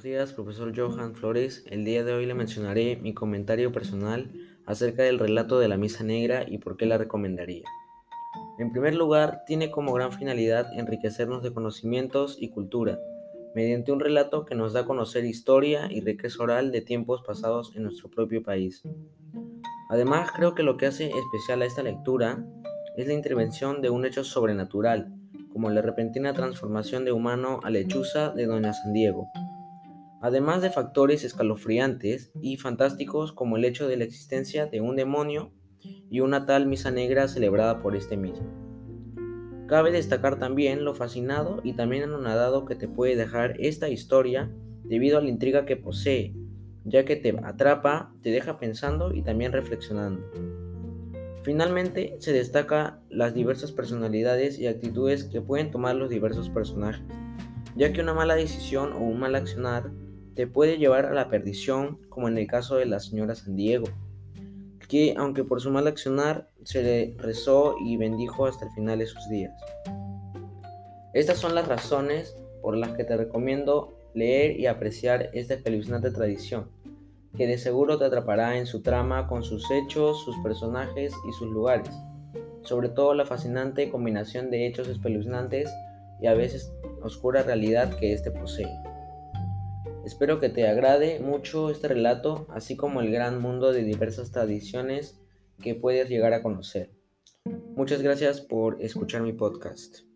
Buenos días, profesor Johan Flores. El día de hoy le mencionaré mi comentario personal acerca del relato de la Misa Negra y por qué la recomendaría. En primer lugar, tiene como gran finalidad enriquecernos de conocimientos y cultura, mediante un relato que nos da a conocer historia y riqueza oral de tiempos pasados en nuestro propio país. Además, creo que lo que hace especial a esta lectura es la intervención de un hecho sobrenatural, como la repentina transformación de humano a lechuza de Doña San Diego, además de factores escalofriantes y fantásticos como el hecho de la existencia de un demonio y una tal misa negra celebrada por este mismo. Cabe destacar también lo fascinado y también anonadado que te puede dejar esta historia debido a la intriga que posee, ya que te atrapa, te deja pensando y también reflexionando. Finalmente, se destaca las diversas personalidades y actitudes que pueden tomar los diversos personajes, ya que una mala decisión o un mal accionar te puede llevar a la perdición, como en el caso de la señora San Diego, que aunque por su mal accionar se le rezó y bendijo hasta el final de sus días. Estas son las razones por las que te recomiendo leer y apreciar esta espeluznante tradición que de seguro te atrapará en su trama con sus hechos, sus personajes y sus lugares, sobre todo la fascinante combinación de hechos espeluznantes y a veces oscura realidad que éste posee. Espero que te agrade mucho este relato, así como el gran mundo de diversas tradiciones que puedes llegar a conocer. Muchas gracias por escuchar mi podcast.